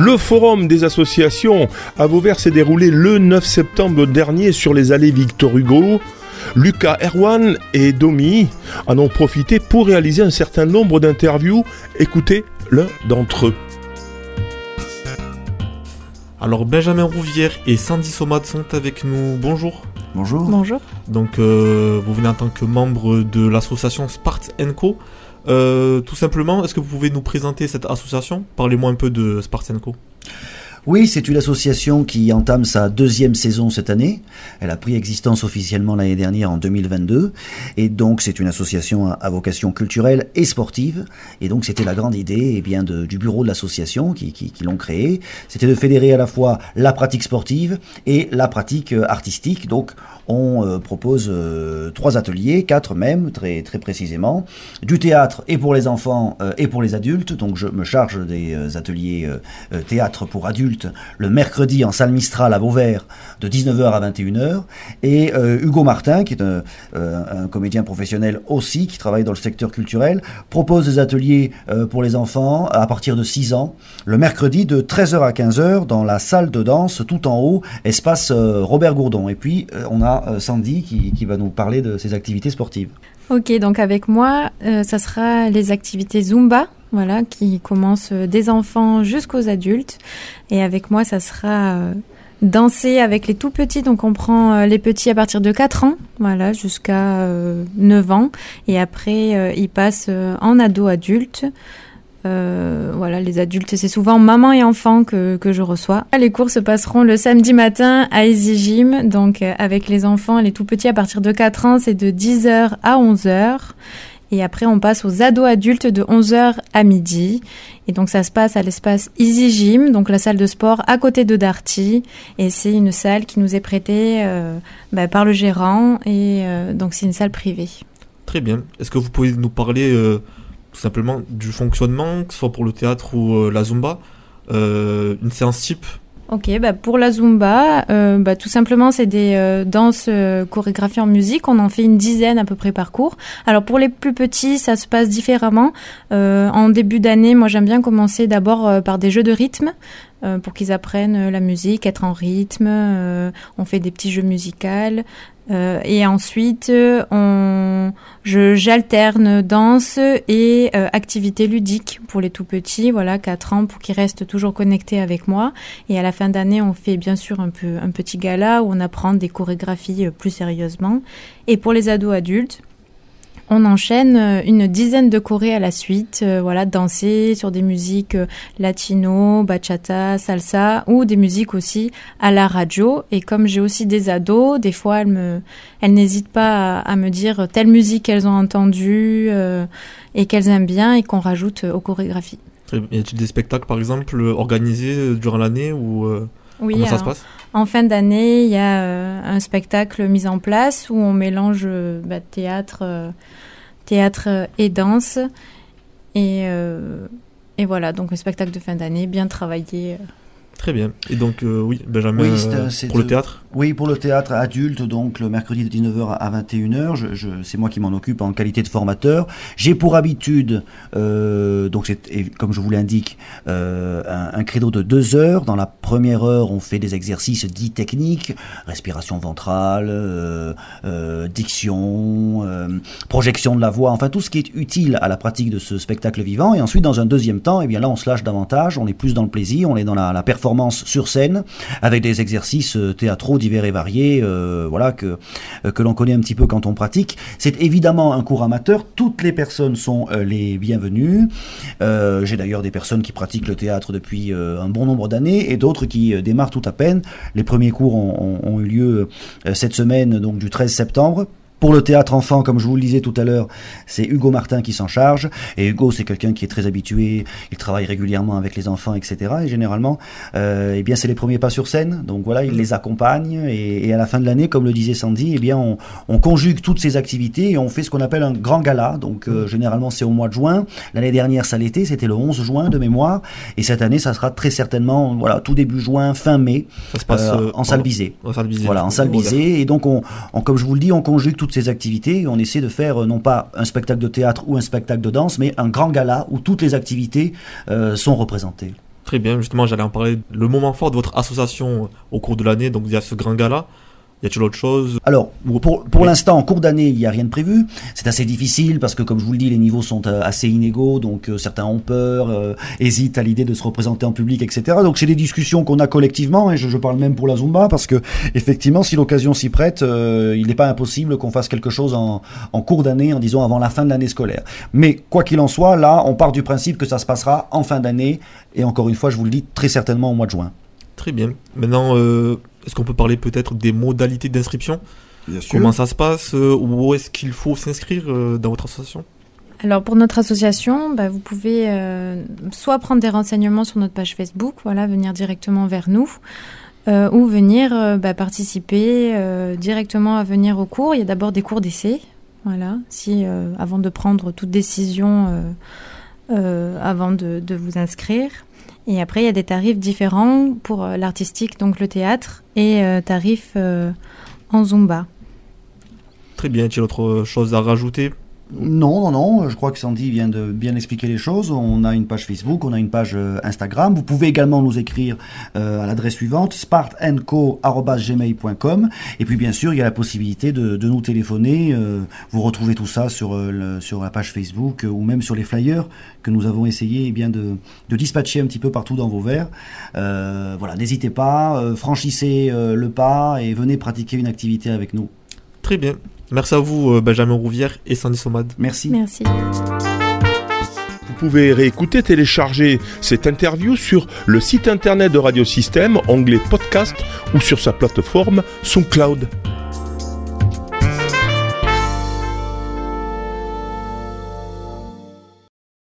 Le forum des associations à Vauvert s'est déroulé le 9 septembre dernier sur les allées Victor Hugo. Lucas Erwan et Domi en ont profité pour réaliser un certain nombre d'interviews. Écoutez l'un d'entre eux. Alors Benjamin Rouvière et Sandy Somat sont avec nous. Bonjour. Bonjour. Bonjour. Donc euh, vous venez en tant que membre de l'association Spart Co. Euh, tout simplement, est-ce que vous pouvez nous présenter cette association? Parlez-moi un peu de Spart Co. Oui, c'est une association qui entame sa deuxième saison cette année. Elle a pris existence officiellement l'année dernière en 2022. Et donc, c'est une association à vocation culturelle et sportive. Et donc, c'était la grande idée eh bien, du bureau de l'association qui, l'ont créée. C'était de fédérer à la fois la pratique sportive et la pratique euh, artistique. Donc, on euh, propose euh, trois ateliers, quatre même, très, très précisément. Du théâtre et pour les enfants et pour les adultes. Donc, je me charge des ateliers théâtre pour adultes le mercredi en salle Mistral à Vauvert de 19h à 21h. Et euh, Hugo Martin, qui est un, euh, un comédien professionnel aussi, qui travaille dans le secteur culturel, propose des ateliers euh, pour les enfants à partir de 6 ans, le mercredi de 13h à 15h dans la salle de danse tout en haut, espace Robert Gourdon. Et puis, on a Sandy qui va nous parler de ses activités sportives. Ok, donc avec moi, euh, ça sera les activités Zumba, voilà, qui commencent euh, des enfants jusqu'aux adultes. Et avec moi, ça sera euh, danser avec les tout petits. Donc on prend euh, les petits à partir de 4 ans, voilà, jusqu'à euh, 9 ans. Et après, euh, ils passent euh, en ado-adulte. Euh, voilà, les adultes, c'est souvent maman et enfant que, que je reçois. Les cours se passeront le samedi matin à Easy Gym, donc euh, avec les enfants, les tout petits à partir de 4 ans, c'est de 10h à 11h. Et après, on passe aux ados adultes de 11h à midi. Et donc, ça se passe à l'espace Easy Gym, donc la salle de sport à côté de Darty. Et c'est une salle qui nous est prêtée euh, bah, par le gérant. Et donc, c'est une salle privée. Très bien. Est-ce que vous pouvez nous parler tout simplement du fonctionnement, que ce soit pour le théâtre ou euh, la Zumba Euh, Une séance type Ok, bah pour la Zumba, euh, bah tout simplement c'est des euh, danses chorégraphiées en musique. On en fait une dizaine à peu près par cours. Alors pour les plus petits, ça se passe différemment. En début d'année, moi j'aime bien commencer d'abord par des jeux de rythme pour qu'ils apprennent la musique, être en rythme. On fait des petits jeux musicaux. Euh, et ensuite, euh, on, je, j'alterne danse et euh, activités ludiques pour les tout petits, voilà, 4 ans, pour qu'ils restent toujours connectés avec moi. Et à la fin d'année, on fait bien sûr un, peu, un petit gala où on apprend des chorégraphies euh, plus sérieusement. Et pour les ados adultes, on enchaîne euh, une dizaine de chorés à la suite, euh, voilà, danser sur des musiques euh, latino, bachata, salsa ou des musiques aussi à la radio. Et comme j'ai aussi des ados, des fois elles me, elles n'hésitent pas à, à me dire telle musique qu'elles ont entendue euh, et qu'elles aiment bien et qu'on rajoute aux chorégraphies. Y a-t-il des spectacles, par exemple, organisés durant l'année ou euh, Oui, comment ça se passe? En fin d'année, il y a euh, un spectacle mis en place où on mélange euh, bah, théâtre, euh, théâtre et danse. Et voilà, donc un spectacle de fin d'année, bien travaillé. Très bien. Et donc, euh, oui, Benjamin, Oui, euh, pour le théâtre? Oui, pour le théâtre adulte, donc le mercredi de 19h à 21h, je, je, c'est moi qui m'en occupe en qualité de formateur. J'ai pour habitude, euh, donc c'est comme je vous l'indique, un, un credo de deux heures. Dans la première heure, on fait des exercices dits techniques, respiration ventrale, diction, projection de la voix, enfin tout ce qui est utile à la pratique de ce spectacle vivant. Et ensuite, dans un deuxième temps, eh bien là, on se lâche davantage, on est plus dans le plaisir, on est dans la, la performance sur scène, avec des exercices euh, théâtraux divers et variés, euh, voilà que euh, que l'on connaît un petit peu quand on pratique. C'est évidemment un cours amateur. Toutes les personnes sont les bienvenues. J'ai d'ailleurs des personnes qui pratiquent le théâtre depuis un bon nombre d'années et d'autres qui démarrent tout à peine. Les premiers cours ont, ont- eu lieu cette semaine, donc du 13 septembre. Pour le théâtre enfant, comme je vous le disais tout à l'heure, c'est Hugo Martin qui s'en charge. Et Hugo, c'est quelqu'un qui est très habitué, il travaille régulièrement avec les enfants, etc. Et généralement, euh, eh bien, c'est les premiers pas sur scène. Donc voilà, il les accompagne. Et, et à la fin de l'année, comme le disait Sandy, eh bien, on, on conjugue toutes ces activités et on fait ce qu'on appelle un grand gala. Donc euh, généralement, c'est au mois de juin. L'année dernière, ça l'était, c'était le 11 juin de mémoire. Et cette année, ça sera très certainement, voilà, tout début juin, fin mai, Ça se passe euh, en salle visée. En salle visée. Voilà, en salle visée. Et donc, on, on- comme je vous le dis, on conjugue toutes ces activités on essaie de faire euh, non pas un spectacle de théâtre ou un spectacle de danse, mais un grand gala où toutes les activités euh, sont représentées. Très bien, justement, j'allais en parler. Le moment fort de votre association au cours de l'année, donc il y a ce grand gala. Y a-t-il autre chose? Alors, pour, pour l'instant, en cours d'année, il n'y a rien de prévu. C'est assez difficile parce que, comme je vous le dis, les niveaux sont euh, assez inégaux. Donc, euh, certains ont peur, euh, hésitent à l'idée de se représenter en public, etc. Donc, c'est des discussions qu'on a collectivement. Et je, je, parle même pour la Zumba parce que, effectivement, si l'occasion s'y prête, il n'est pas impossible qu'on fasse quelque chose en, en cours d'année, en disant avant la fin de l'année scolaire. Mais, quoi qu'il en soit, là, on part du principe que ça se passera en fin d'année. Et encore une fois, je vous le dis, très certainement au mois de juin. Très bien. Maintenant, est-ce qu'on peut parler peut-être des modalités d'inscription Bien sûr. Comment ça se passe euh, Où est-ce qu'il faut s'inscrire euh, dans votre association alors pour notre association, bah, vous pouvez euh, soit prendre des renseignements sur notre page Facebook, voilà, venir directement vers nous, euh, ou venir euh, bah, participer euh, directement à venir au cours. Il y a d'abord des cours d'essai, voilà, si avant de prendre toute décision, avant de, de, vous inscrire. Et après, il y a des tarifs différents pour l'artistique, donc le théâtre, et euh, tarifs euh, en Zumba. Très bien, a-t-il autre chose à rajouter? Non, non, non, je crois que Sandy vient de bien expliquer les choses. On a une page Facebook, on a une page Instagram. Vous pouvez également nous écrire euh, à l'adresse suivante, spartandco.gmail.com. Et puis bien sûr, il y a la possibilité de, nous téléphoner. Euh, vous retrouvez tout ça sur, euh, sur la page Facebook ou même sur les flyers que nous avons essayé eh bien, de, de dispatcher un petit peu partout dans vos verres. voilà, n'hésitez pas, franchissez le pas et venez pratiquer une activité avec nous. Très bien. Merci à vous, Benjamin Rouvière et Sandy Somad. Merci. Merci. Vous pouvez réécouter, télécharger cette interview sur le site internet de Radiosystème, onglet podcast ou sur sa plateforme SoundCloud.